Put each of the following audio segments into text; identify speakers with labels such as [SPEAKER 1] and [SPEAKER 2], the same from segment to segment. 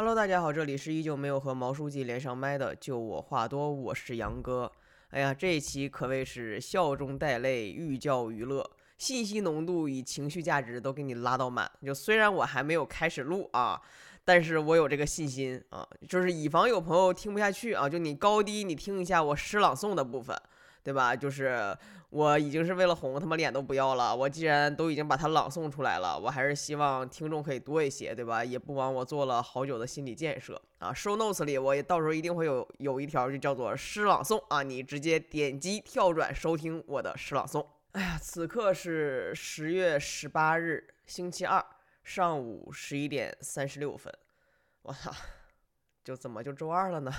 [SPEAKER 1] Hello，大家好，这里是依旧没有和毛书记连上麦的，就我话多，我是杨哥。哎呀，这一期可谓是笑中带泪，寓教于乐，信息浓度与情绪价值都给你拉到满。就虽然我还没有开始录啊，但是我有这个信心啊，就是以防有朋友听不下去啊，就你高低你听一下我诗朗诵的部分。对吧？就是我已经是为了红，他妈脸都不要了。我既然都已经把它朗诵出来了，我还是希望听众可以多一些，对吧？也不枉我做了好久的心理建设啊。Show notes 里我也到时候一定会有有一条就叫做诗朗诵啊，你直接点击跳转收听我的诗朗诵。哎呀，此刻是十月十八日星期二上午十一点三十六分，我操，就怎么就周二了呢？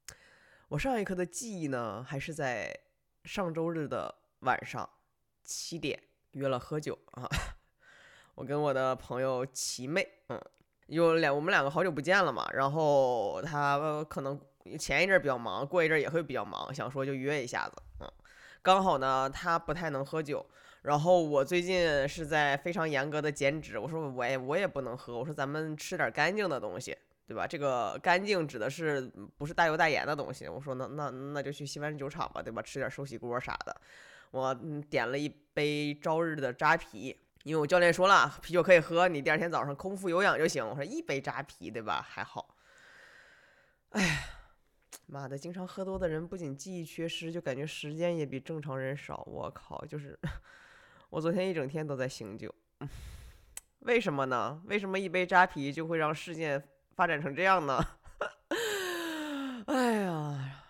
[SPEAKER 1] 我上一课的记忆呢，还是在。上周日的晚上七点约了喝酒啊，我跟我的朋友齐妹，嗯，有两我们两个好久不见了嘛，然后他可能前一阵比较忙，过一阵也会比较忙，想说就约一下子，嗯，刚好呢他不太能喝酒，然后我最近是在非常严格的减脂，我说我也我也不能喝，我说咱们吃点干净的东西。对吧？这个干净指的是不是大油大盐的东西？我说那那那就去西湾酒厂吧，对吧？吃点寿喜锅啥的。我点了一杯朝日的扎啤，因为我教练说了，啤酒可以喝，你第二天早上空腹有氧就行。我说一杯扎啤，对吧？还好。哎呀，妈的，经常喝多的人不仅记忆缺失，就感觉时间也比正常人少。我靠，就是 我昨天一整天都在醒酒。为什么呢？为什么一杯扎啤就会让事件？发展成这样呢？哎呀，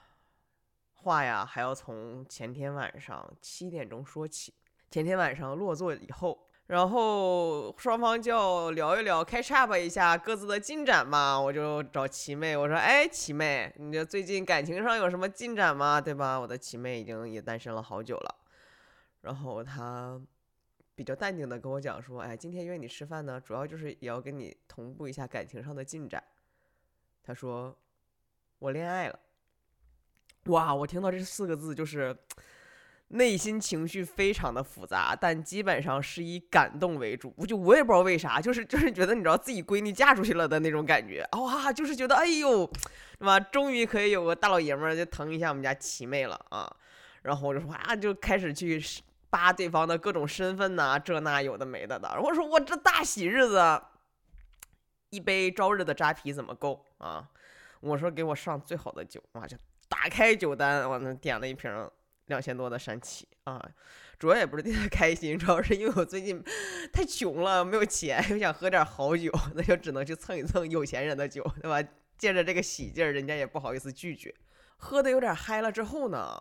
[SPEAKER 1] 话呀还要从前天晚上七点钟说起。前天晚上落座以后，然后双方就要聊一聊，catch up 一下各自的进展嘛。我就找齐妹，我说：“哎，齐妹，你这最近感情上有什么进展吗？对吧？”我的齐妹已经也单身了好久了。然后她。比较淡定的跟我讲说，哎，今天约你吃饭呢，主要就是也要跟你同步一下感情上的进展。他说，我恋爱了。哇，我听到这四个字，就是内心情绪非常的复杂，但基本上是以感动为主。我就我也不知道为啥，就是就是觉得你知道自己闺女嫁出去了的那种感觉。哇，就是觉得哎呦，是吧？终于可以有个大老爷们儿就疼一下我们家齐妹了啊。然后我就说啊，就开始去。扒对方的各种身份呐，这那有的没的的。我说我这大喜日子，一杯朝日的扎啤怎么够啊？我说给我上最好的酒，哇就打开酒单，我那点了一瓶两千多的山崎啊。主要也不是替他开心，主要是因为我最近太穷了，没有钱，又想喝点好酒，那就只能去蹭一蹭有钱人的酒，对吧？借着这个喜劲儿，人家也不好意思拒绝。喝的有点嗨了之后呢？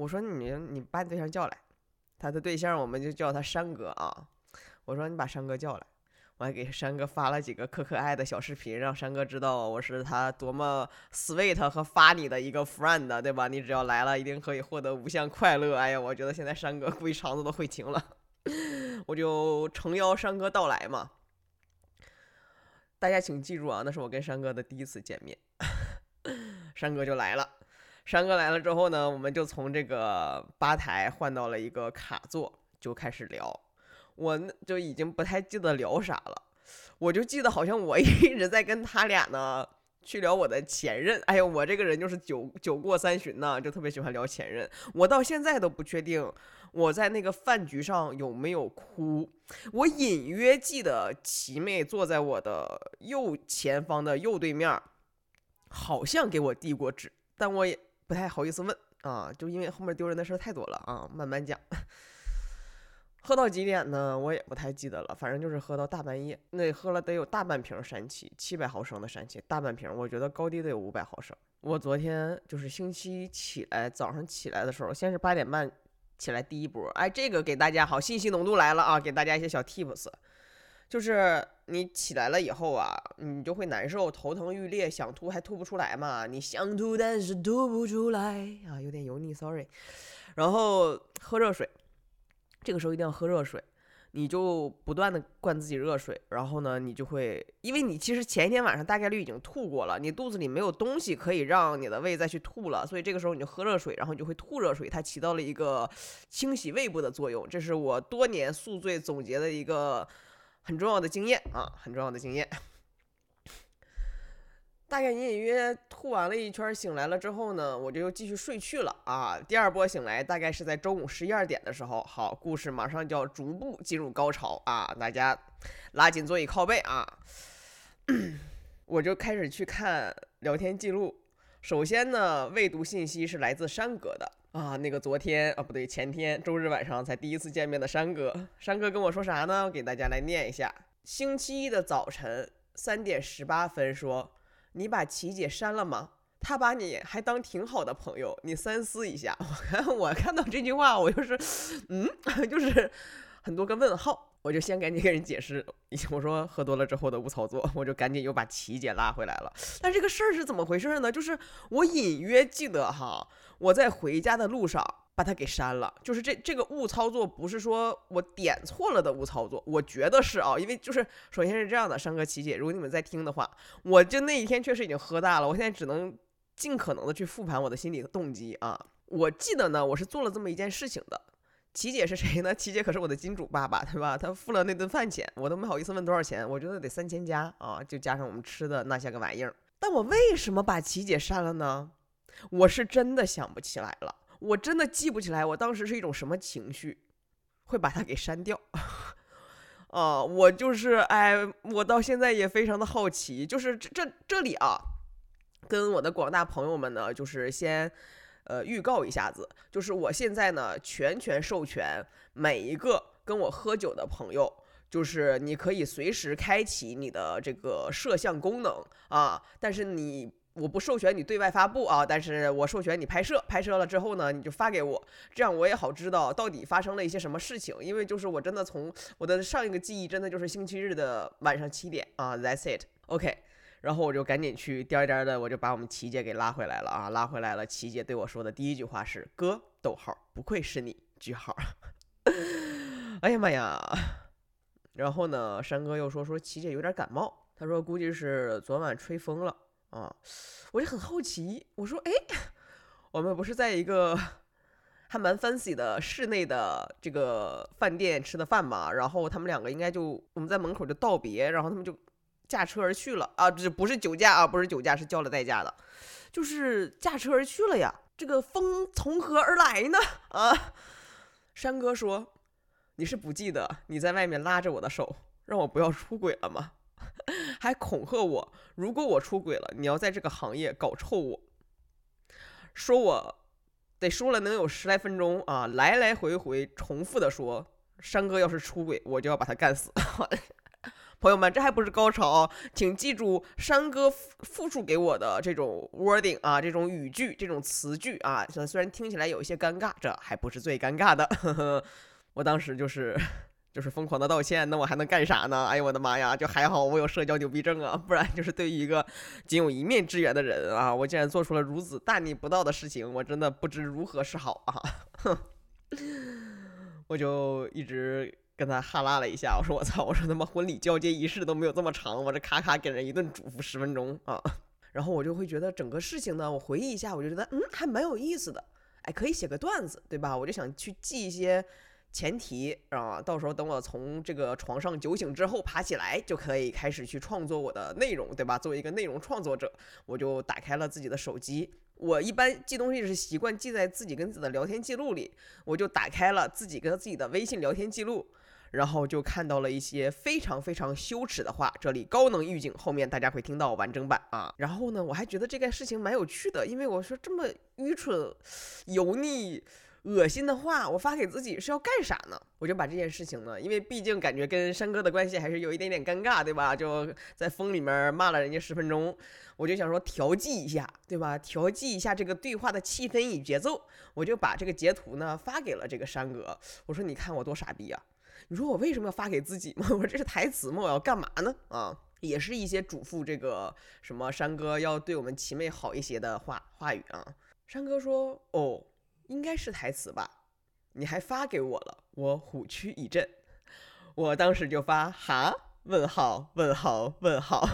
[SPEAKER 1] 我说你你把你对象叫来，他的对象我们就叫他山哥啊。我说你把山哥叫来，我还给山哥发了几个可可爱的小视频，让山哥知道我是他多么 sweet 和发你的一个 friend，对吧？你只要来了，一定可以获得无限快乐。哎呀，我觉得现在山哥估计肠子都悔青了，我就诚邀山哥到来嘛。大家请记住啊，那是我跟山哥的第一次见面，山哥就来了。山哥来了之后呢，我们就从这个吧台换到了一个卡座，就开始聊。我就已经不太记得聊啥了，我就记得好像我 一直在跟他俩呢去聊我的前任。哎呦，我这个人就是酒酒过三巡呢，就特别喜欢聊前任。我到现在都不确定我在那个饭局上有没有哭。我隐约记得齐妹坐在我的右前方的右对面，好像给我递过纸，但我也。不太好意思问啊，就因为后面丢人的事太多了啊，慢慢讲。喝到几点呢？我也不太记得了，反正就是喝到大半夜。那喝了得有大半瓶山崎，七百毫升的山崎，大半瓶，我觉得高低得有五百毫升。我昨天就是星期起来，早上起来的时候，先是八点半起来第一波，哎，这个给大家好，信息浓度来了啊，给大家一些小 tips。就是你起来了以后啊，你就会难受、头疼欲裂、想吐还吐不出来嘛。你想吐但是吐不出来啊，有点油腻，sorry。然后喝热水，这个时候一定要喝热水，你就不断的灌自己热水。然后呢，你就会，因为你其实前一天晚上大概率已经吐过了，你肚子里没有东西可以让你的胃再去吐了，所以这个时候你就喝热水，然后你就会吐热水，它起到了一个清洗胃部的作用。这是我多年宿醉总结的一个。很重要的经验啊，很重要的经验。大概隐隐约约吐完了一圈，醒来了之后呢，我就又继续睡去了啊。第二波醒来大概是在中午十一二点的时候，好，故事马上就要逐步进入高潮啊，大家拉紧座椅靠背啊。我就开始去看聊天记录，首先呢，未读信息是来自山哥的啊，那个昨天啊不对，前天周日晚上才第一次见面的山哥，山哥跟我说啥呢？给大家来念一下：星期一的早晨三点十八分说。你把琪姐删了吗？他把你还当挺好的朋友，你三思一下。我看我看到这句话，我就是，嗯，就是很多个问号。我就先赶紧跟人解释，我说喝多了之后的误操作，我就赶紧又把琪姐拉回来了。但这个事儿是怎么回事呢？就是我隐约记得哈，我在回家的路上。把它给删了，就是这这个误操作不是说我点错了的误操作，我觉得是啊，因为就是首先是这样的，山哥琪姐，如果你们在听的话，我就那一天确实已经喝大了，我现在只能尽可能的去复盘我的心理的动机啊。我记得呢，我是做了这么一件事情的。琪姐是谁呢？琪姐可是我的金主爸爸，对吧？他付了那顿饭钱，我都没好意思问多少钱，我觉得得三千加啊，就加上我们吃的那些个玩意儿。但我为什么把琪姐删了呢？我是真的想不起来了。我真的记不起来，我当时是一种什么情绪，会把它给删掉。啊，我就是哎，我到现在也非常的好奇，就是这这这里啊，跟我的广大朋友们呢，就是先呃预告一下子，就是我现在呢全权授权每一个跟我喝酒的朋友，就是你可以随时开启你的这个摄像功能啊，但是你。我不授权你对外发布啊，但是我授权你拍摄，拍摄了之后呢，你就发给我，这样我也好知道到底发生了一些什么事情。因为就是我真的从我的上一个记忆，真的就是星期日的晚上七点啊，That's it，OK。然后我就赶紧去颠颠的，我就把我们琪姐给拉回来了啊，拉回来了。琪姐对我说的第一句话是：“哥，逗号，不愧是你，句号。”哎呀妈呀！然后呢，山哥又说说琪姐有点感冒，他说估计是昨晚吹风了。啊，我就很好奇，我说，哎，我们不是在一个还蛮 fancy 的室内的这个饭店吃的饭嘛？然后他们两个应该就我们在门口就道别，然后他们就驾车而去了啊，这不是酒驾啊，不是酒驾，是交了代价的，就是驾车而去了呀。这个风从何而来呢？啊，山哥说，你是不记得你在外面拉着我的手，让我不要出轨了吗？还恐吓我，如果我出轨了，你要在这个行业搞臭我。说我得说了能有十来分钟啊，来来回回重复的说，山哥要是出轨，我就要把他干死。朋友们，这还不是高潮，请记住山哥复述给我的这种 wording 啊，这种语句，这种词句啊，虽然听起来有一些尴尬，这还不是最尴尬的。我当时就是。就是疯狂的道歉，那我还能干啥呢？哎呦我的妈呀！就还好我有社交牛逼症啊，不然就是对于一个仅有一面之缘的人啊，我竟然做出了如此大逆不道的事情，我真的不知如何是好啊！哼，我就一直跟他哈拉了一下，我说我操，我说他妈婚礼交接仪式都没有这么长，我这咔咔给人一顿嘱咐十分钟啊，然后我就会觉得整个事情呢，我回忆一下，我就觉得嗯还蛮有意思的，哎，可以写个段子，对吧？我就想去记一些。前提啊，到时候等我从这个床上酒醒之后爬起来，就可以开始去创作我的内容，对吧？作为一个内容创作者，我就打开了自己的手机。我一般记东西是习惯记在自己跟自己的聊天记录里，我就打开了自己跟自己的微信聊天记录，然后就看到了一些非常非常羞耻的话。这里高能预警，后面大家会听到完整版啊。然后呢，我还觉得这件事情蛮有趣的，因为我说这么愚蠢、油腻。恶心的话，我发给自己是要干啥呢？我就把这件事情呢，因为毕竟感觉跟山哥的关系还是有一点点尴尬，对吧？就在风里面骂了人家十分钟，我就想说调剂一下，对吧？调剂一下这个对话的气氛与节奏，我就把这个截图呢发给了这个山哥。我说你看我多傻逼啊！你说我为什么要发给自己吗？我这是台词吗？我要干嘛呢？啊，也是一些嘱咐这个什么山哥要对我们齐妹好一些的话话语啊。山哥说哦。应该是台词吧，你还发给我了，我虎躯一震，我当时就发哈问号问号问号，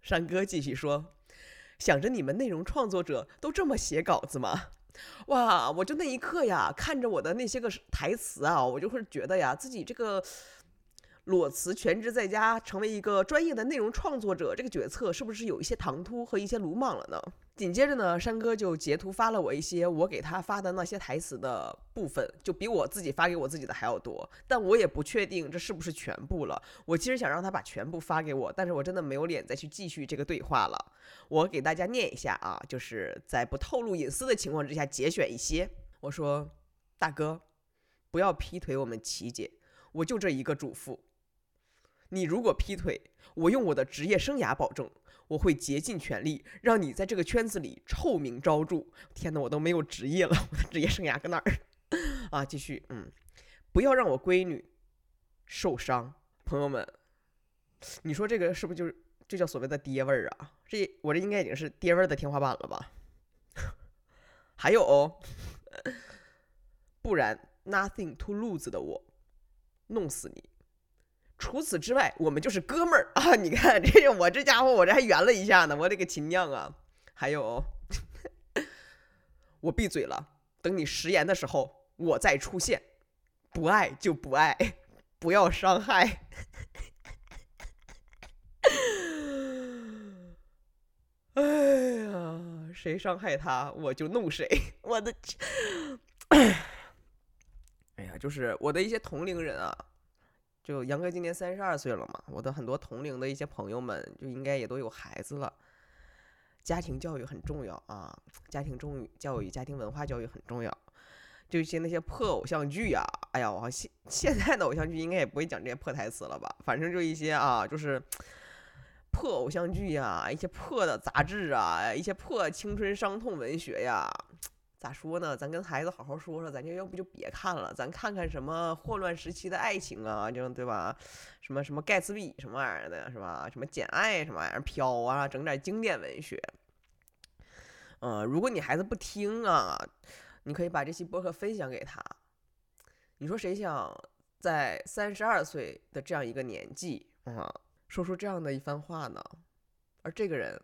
[SPEAKER 1] 山哥继续说，想着你们内容创作者都这么写稿子吗？哇，我就那一刻呀，看着我的那些个台词啊，我就会觉得呀，自己这个裸辞全职在家，成为一个专业的内容创作者，这个决策是不是有一些唐突和一些鲁莽了呢？紧接着呢，山哥就截图发了我一些我给他发的那些台词的部分，就比我自己发给我自己的还要多。但我也不确定这是不是全部了。我其实想让他把全部发给我，但是我真的没有脸再去继续这个对话了。我给大家念一下啊，就是在不透露隐私的情况之下节选一些。我说，大哥，不要劈腿我们琪姐，我就这一个嘱咐。你如果劈腿，我用我的职业生涯保证，我会竭尽全力让你在这个圈子里臭名昭著。天哪，我都没有职业了，我的职业生涯搁哪儿？啊，继续，嗯，不要让我闺女受伤。朋友们，你说这个是不是就是这叫所谓的爹味儿啊？这我这应该已经是爹味儿的天花板了吧？还有，哦 不然 nothing to lose 的我，弄死你。除此之外，我们就是哥们儿啊！你看，这我这家伙，我这还圆了一下呢，我这个亲娘啊！还有，我闭嘴了，等你食言的时候，我再出现。不爱就不爱，不要伤害。哎呀，谁伤害他，我就弄谁！我的，哎呀，就是我的一些同龄人啊。就杨哥今年三十二岁了嘛，我的很多同龄的一些朋友们就应该也都有孩子了。家庭教育很重要啊，家庭重教育、家庭文化教育很重要。就一些那些破偶像剧呀，哎呀，我现现在的偶像剧应该也不会讲这些破台词了吧？反正就一些啊，就是破偶像剧呀，一些破的杂志啊，一些破青春伤痛文学呀。咋说呢？咱跟孩子好好说说，咱就要不就别看了，咱看看什么霍乱时期的爱情啊，就对吧？什么什么盖茨比什么玩意儿的，是吧？什么简爱什么玩意儿飘啊，整点经典文学。嗯，如果你孩子不听啊，你可以把这期播客分享给他。你说谁想在三十二岁的这样一个年纪啊，说出这样的一番话呢？而这个人，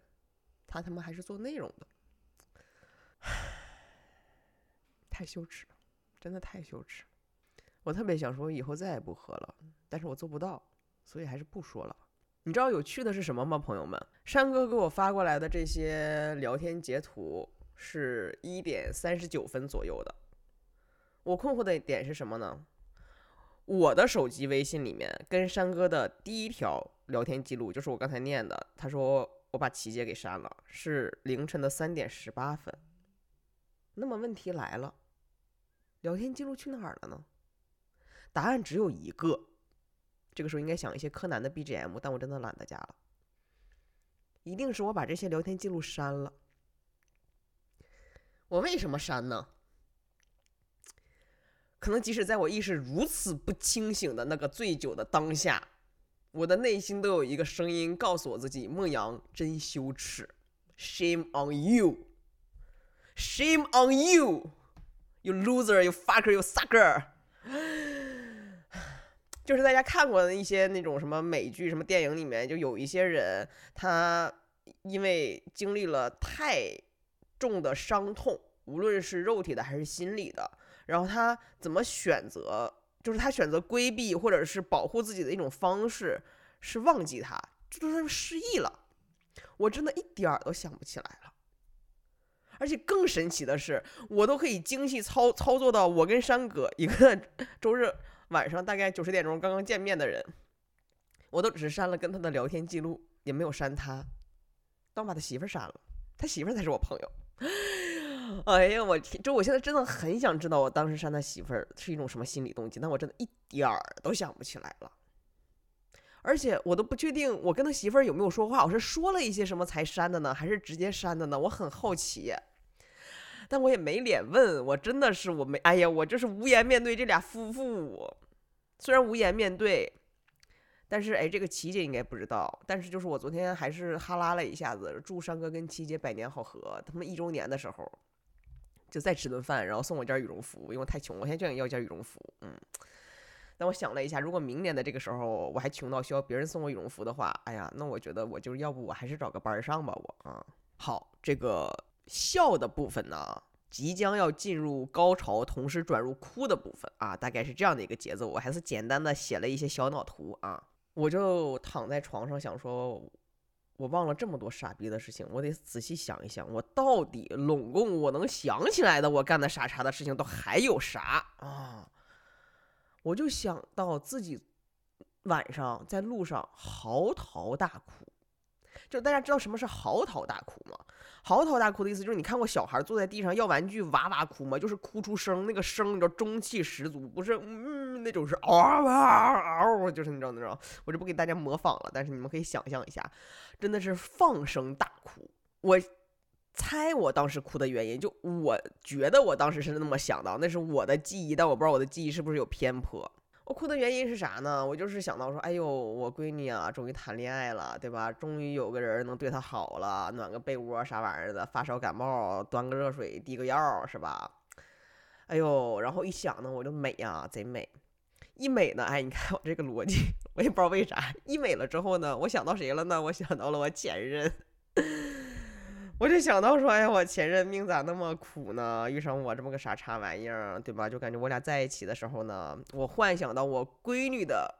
[SPEAKER 1] 他他妈还是做内容的。太羞耻了，真的太羞耻。我特别想说以后再也不喝了，但是我做不到，所以还是不说了。你知道有趣的是什么吗，朋友们？山哥给我发过来的这些聊天截图是一点三十九分左右的。我困惑的点是什么呢？我的手机微信里面跟山哥的第一条聊天记录就是我刚才念的，他说我把琪姐给删了，是凌晨的三点十八分。那么问题来了。聊天记录去哪儿了呢？答案只有一个。这个时候应该想一些柯南的 BGM，但我真的懒得加了。一定是我把这些聊天记录删了。我为什么删呢？可能即使在我意识如此不清醒的那个醉酒的当下，我的内心都有一个声音告诉我自己：孟阳真羞耻，Shame on you，Shame on you。You loser, 有 fucker, 有 sucker。就是大家看过的一些那种什么美剧、什么电影里面，就有一些人，他因为经历了太重的伤痛，无论是肉体的还是心理的，然后他怎么选择？就是他选择规避或者是保护自己的一种方式，是忘记他，这就是失忆了。我真的一点儿都想不起来了。而且更神奇的是，我都可以精细操操作到我跟山哥一个 周日晚上大概九十点钟刚刚见面的人，我都只是删了跟他的聊天记录，也没有删他，但我把他媳妇儿删了，他媳妇儿才是我朋友。哎呀，我天！就我现在真的很想知道我当时删他媳妇儿是一种什么心理动机，但我真的一点儿都想不起来了。而且我都不确定我跟他媳妇儿有没有说话，我是说了一些什么才删的呢，还是直接删的呢？我很好奇，但我也没脸问，我真的是我没，哎呀，我就是无颜面对这俩夫妇。虽然无颜面对，但是哎，这个琪姐应该不知道。但是就是我昨天还是哈拉了一下子，祝山哥跟琪姐百年好合。他们一周年的时候，就再吃顿饭，然后送我件羽绒服，因为太穷，我现在就想要件羽绒服，嗯。但我想了一下，如果明年的这个时候我还穷到需要别人送我羽绒服的话，哎呀，那我觉得我就是要不我还是找个班上吧，我啊。好，这个笑的部分呢，即将要进入高潮，同时转入哭的部分啊，大概是这样的一个节奏。我还是简单的写了一些小脑图啊，我就躺在床上想说，我忘了这么多傻逼的事情，我得仔细想一想，我到底拢共我能想起来的我干的傻叉的事情都还有啥？我就想到自己晚上在路上嚎啕大哭。就大家知道什么是嚎啕大哭吗？嚎啕大哭的意思就是你看过小孩坐在地上要玩具哇哇哭吗？就是哭出声，那个声你知道中气十足，不是嗯那种是嗷嗷嗷，就是那种那种。我就不给大家模仿了，但是你们可以想象一下，真的是放声大哭。我猜我当时哭的原因，就我觉得我当时是那么想到，那是我的记忆，但我不知道我的记忆是不是有偏颇。我哭的原因是啥呢？我就是想到说，哎呦，我闺女啊，终于谈恋爱了，对吧？终于有个人能对她好了，暖个被窝啥玩意儿的，发烧感冒端个热水滴个药，是吧？哎呦，然后一想呢，我就美呀，贼美。一美呢，哎，你看我这个逻辑，我也不知道为啥，一美了之后呢，我想到谁了呢？我想到了我前任。我就想到说，哎呀，我前任命咋那么苦呢？遇上我这么个傻叉玩意儿，对吧？就感觉我俩在一起的时候呢，我幻想到我闺女的。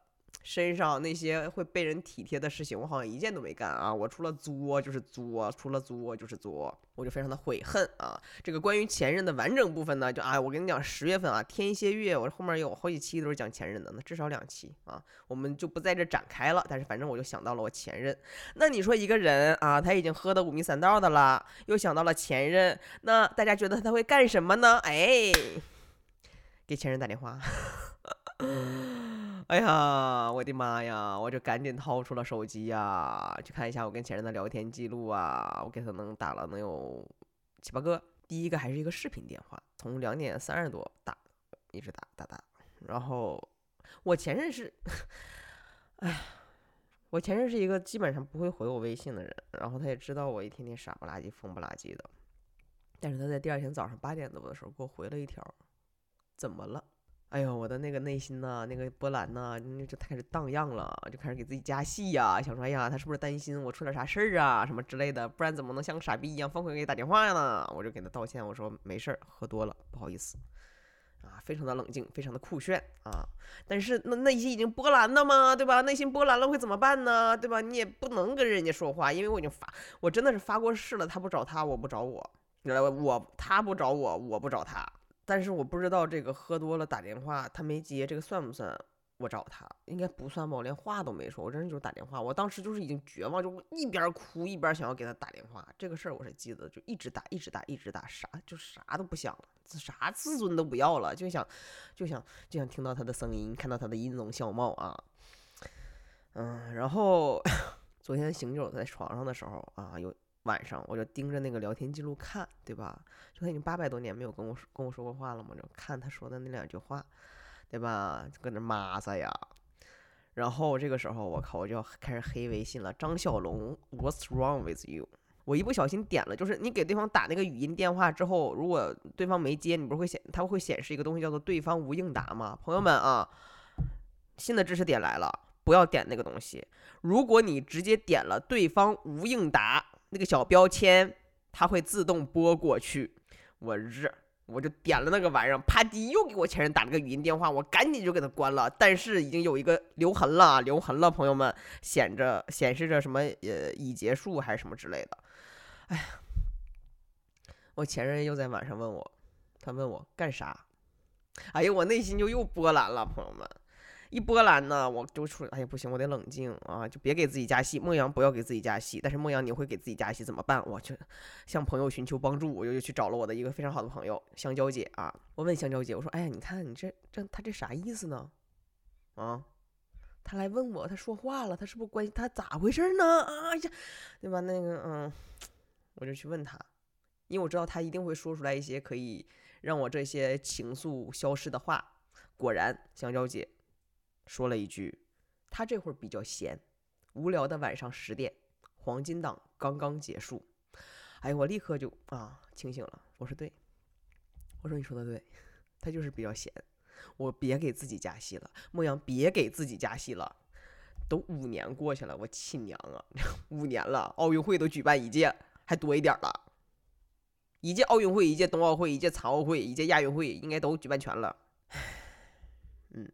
[SPEAKER 1] 身上那些会被人体贴的事情，我好像一件都没干啊！我除了作就是作，除了作就是作，我就非常的悔恨啊！这个关于前任的完整部分呢，就啊，我跟你讲，十月份啊，天蝎月，我后面有好几期都是讲前任的，那至少两期啊，我们就不在这展开了。但是反正我就想到了我前任。那你说一个人啊，他已经喝的五迷三道的了，又想到了前任，那大家觉得他会干什么呢？哎，给前任打电话。哎呀，我的妈呀！我就赶紧掏出了手机呀，去看一下我跟前任的聊天记录啊。我给他能打了能有七八个。第一个还是一个视频电话，从两点三十多打，一直打打打。然后我前任是，哎，我前任是一个基本上不会回我微信的人。然后他也知道我一天天傻不拉几、疯不拉几的。但是他在第二天早上八点多的时候给我回了一条：“怎么了？”哎呦，我的那个内心呐，那个波澜呐，就开始荡漾了，就开始给自己加戏呀，想说，哎呀，他是不是担心我出点啥事儿啊，什么之类的，不然怎么能像个傻逼一样疯狂给你打电话呢？我就给他道歉，我说没事儿，喝多了，不好意思，啊，非常的冷静，非常的酷炫啊，但是那内心已经波澜了吗？对吧？内心波澜了会怎么办呢？对吧？你也不能跟人家说话，因为我已经发，我真的是发过誓了，他不找他，我不找我，来我他不找我，我不找他。但是我不知道这个喝多了打电话他没接，这个算不算我找他？应该不算吧，我连话都没说，我真的就是打电话。我当时就是已经绝望，就一边哭一边想要给他打电话。这个事儿我是记得，就一直打，一直打，一直打，啥就啥都不想了，啥自尊都不要了，就想就想就想听到他的声音，看到他的音容笑貌啊。嗯，然后 昨天醒酒在床上的时候啊，有。晚上我就盯着那个聊天记录看，对吧？就他已经八百多年没有跟我说跟我说过话了嘛，就看他说的那两句话，对吧？就搁那骂撒呀。然后这个时候，我靠，我就要开始黑微信了。张小龙，What's wrong with you？我一不小心点了，就是你给对方打那个语音电话之后，如果对方没接，你不是会显，它会显示一个东西叫做对方无应答吗？朋友们啊，新的知识点来了，不要点那个东西。如果你直接点了对方无应答。那个小标签，它会自动拨过去。我日，我就点了那个玩意儿，啪叽又给我前任打了个语音电话，我赶紧就给他关了。但是已经有一个留痕了，留痕了，朋友们，显着显示着什么呃已结束还是什么之类的。哎呀，我前任又在晚上问我，他问我干啥？哎呀，我内心就又波澜了，朋友们。一波澜呢，我就出，哎呀不行，我得冷静啊，就别给自己加戏。梦阳不要给自己加戏，但是梦阳你会给自己加戏怎么办？我去向朋友寻求帮助，我又去找了我的一个非常好的朋友香蕉姐啊。我问香蕉姐，我说，哎呀，你看你这这他这啥意思呢？啊，他来问我，他说话了，他是不是关心他咋回事呢？啊呀，对吧？那个嗯，我就去问他，因为我知道他一定会说出来一些可以让我这些情愫消失的话。果然，香蕉姐。说了一句：“他这会儿比较闲，无聊的晚上十点，黄金档刚刚结束。”哎，我立刻就啊清醒了。我说对，我说你说的对，他就是比较闲。我别给自己加戏了，牧羊别给自己加戏了。都五年过去了，我亲娘啊，五年了，奥运会都举办一届，还多一点了。一届奥运会、一届冬奥会、一届残奥会、一届亚运会应该都举办全了。嗯，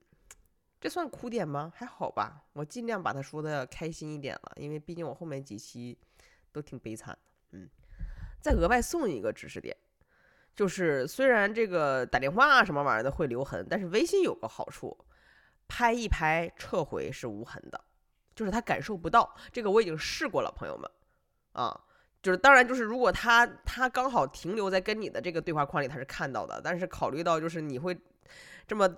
[SPEAKER 1] 这算哭点吗？还好吧，我尽量把它说的开心一点了，因为毕竟我后面几期都挺悲惨的。嗯，再额外送一个知识点，就是虽然这个打电话什么玩意儿的会留痕，但是微信有个好处，拍一拍撤回是无痕的，就是他感受不到。这个我已经试过了，朋友们啊。就是当然，就是如果他他刚好停留在跟你的这个对话框里，他是看到的。但是考虑到就是你会这么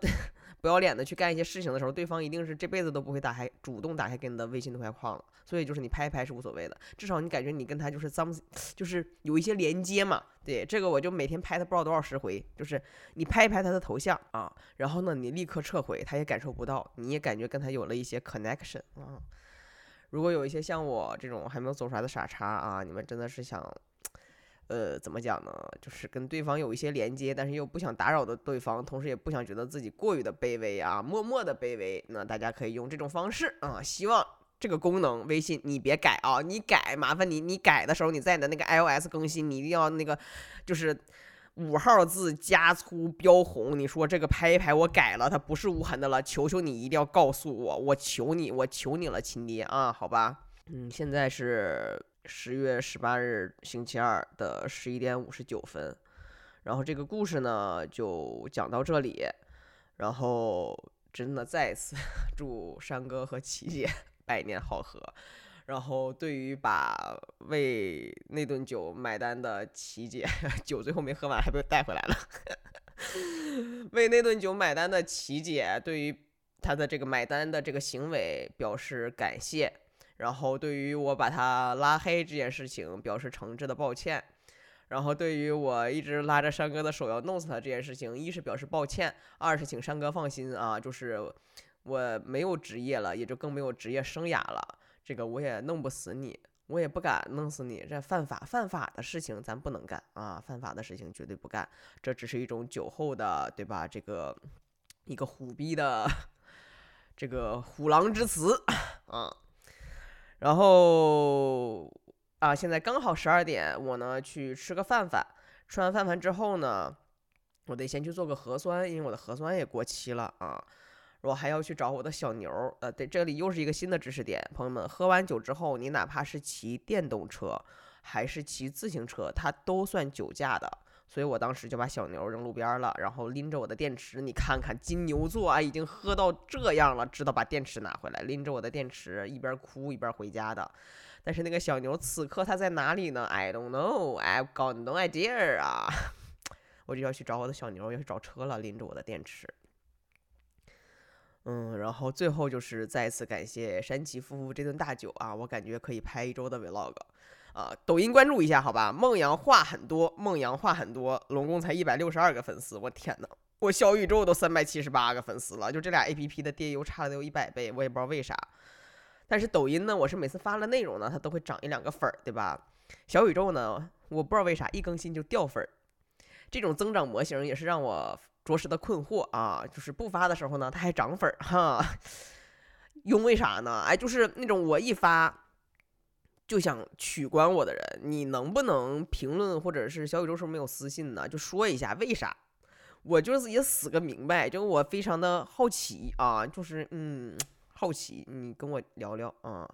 [SPEAKER 1] 不要脸的去干一些事情的时候，对方一定是这辈子都不会打开主动打开跟你的微信对话框了。所以就是你拍一拍是无所谓的，至少你感觉你跟他就是 some 就是有一些连接嘛。对这个我就每天拍他不知道多少十回，就是你拍一拍他的头像啊，然后呢你立刻撤回，他也感受不到，你也感觉跟他有了一些 connection 啊。如果有一些像我这种还没有走出来的傻叉啊，你们真的是想，呃，怎么讲呢？就是跟对方有一些连接，但是又不想打扰的对方，同时也不想觉得自己过于的卑微啊，默默的卑微。那大家可以用这种方式啊，希望这个功能微信你别改啊，你改麻烦你，你改的时候你在你的那个 iOS 更新，你一定要那个就是。五号字加粗标红，你说这个拍一拍我改了，它不是无痕的了，求求你一定要告诉我，我求你，我求你了，亲爹啊，好吧，嗯，现在是十月十八日星期二的十一点五十九分，然后这个故事呢就讲到这里，然后真的再一次 祝山哥和琪姐 百年好合。然后，对于把为那顿酒买单的琪姐，酒最后没喝完，还被带回来了。为那顿酒买单的琪姐，对于她的这个买单的这个行为表示感谢。然后，对于我把他拉黑这件事情表示诚挚的抱歉。然后，对于我一直拉着山哥的手要弄死他这件事情，一是表示抱歉，二是请山哥放心啊，就是我没有职业了，也就更没有职业生涯了。这个我也弄不死你，我也不敢弄死你。这犯法犯法的事情咱不能干啊！犯法的事情绝对不干。这只是一种酒后的，对吧？这个一个虎逼的 这个虎狼之词 啊。然后啊，现在刚好十二点，我呢去吃个饭饭。吃完饭饭之后呢，我得先去做个核酸，因为我的核酸也过期了啊。我还要去找我的小牛，呃，对，这里又是一个新的知识点，朋友们，喝完酒之后，你哪怕是骑电动车，还是骑自行车，它都算酒驾的。所以我当时就把小牛扔路边了，然后拎着我的电池，你看看金牛座啊，已经喝到这样了，知道把电池拿回来，拎着我的电池一边哭一边回家的。但是那个小牛此刻它在哪里呢？I don't know，I've got no idea 啊！我就要去找我的小牛，要去找车了，拎着我的电池。嗯，然后最后就是再次感谢山崎夫妇这顿大酒啊，我感觉可以拍一周的 vlog，啊，抖音关注一下好吧？孟阳话很多，孟阳话很多，总共才一百六十二个粉丝，我天呐，我小宇宙都三百七十八个粉丝了，就这俩 A P P 的电邮差了得有一百倍，我也不知道为啥。但是抖音呢，我是每次发了内容呢，它都会涨一两个粉儿，对吧？小宇宙呢，我不知道为啥一更新就掉粉儿，这种增长模型也是让我。着实的困惑啊，就是不发的时候呢，它还涨粉儿哈，因为啥呢？哎，就是那种我一发就想取关我的人，你能不能评论或者是小宇宙是没有私信呢？就说一下为啥？我就是也死个明白，就我非常的好奇啊，就是嗯好奇，你跟我聊聊啊。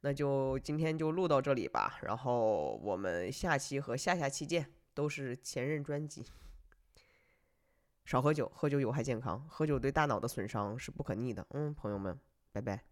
[SPEAKER 1] 那就今天就录到这里吧，然后我们下期和下下期见，都是前任专辑。少喝酒，喝酒有害健康，喝酒对大脑的损伤是不可逆的。嗯，朋友们，拜拜。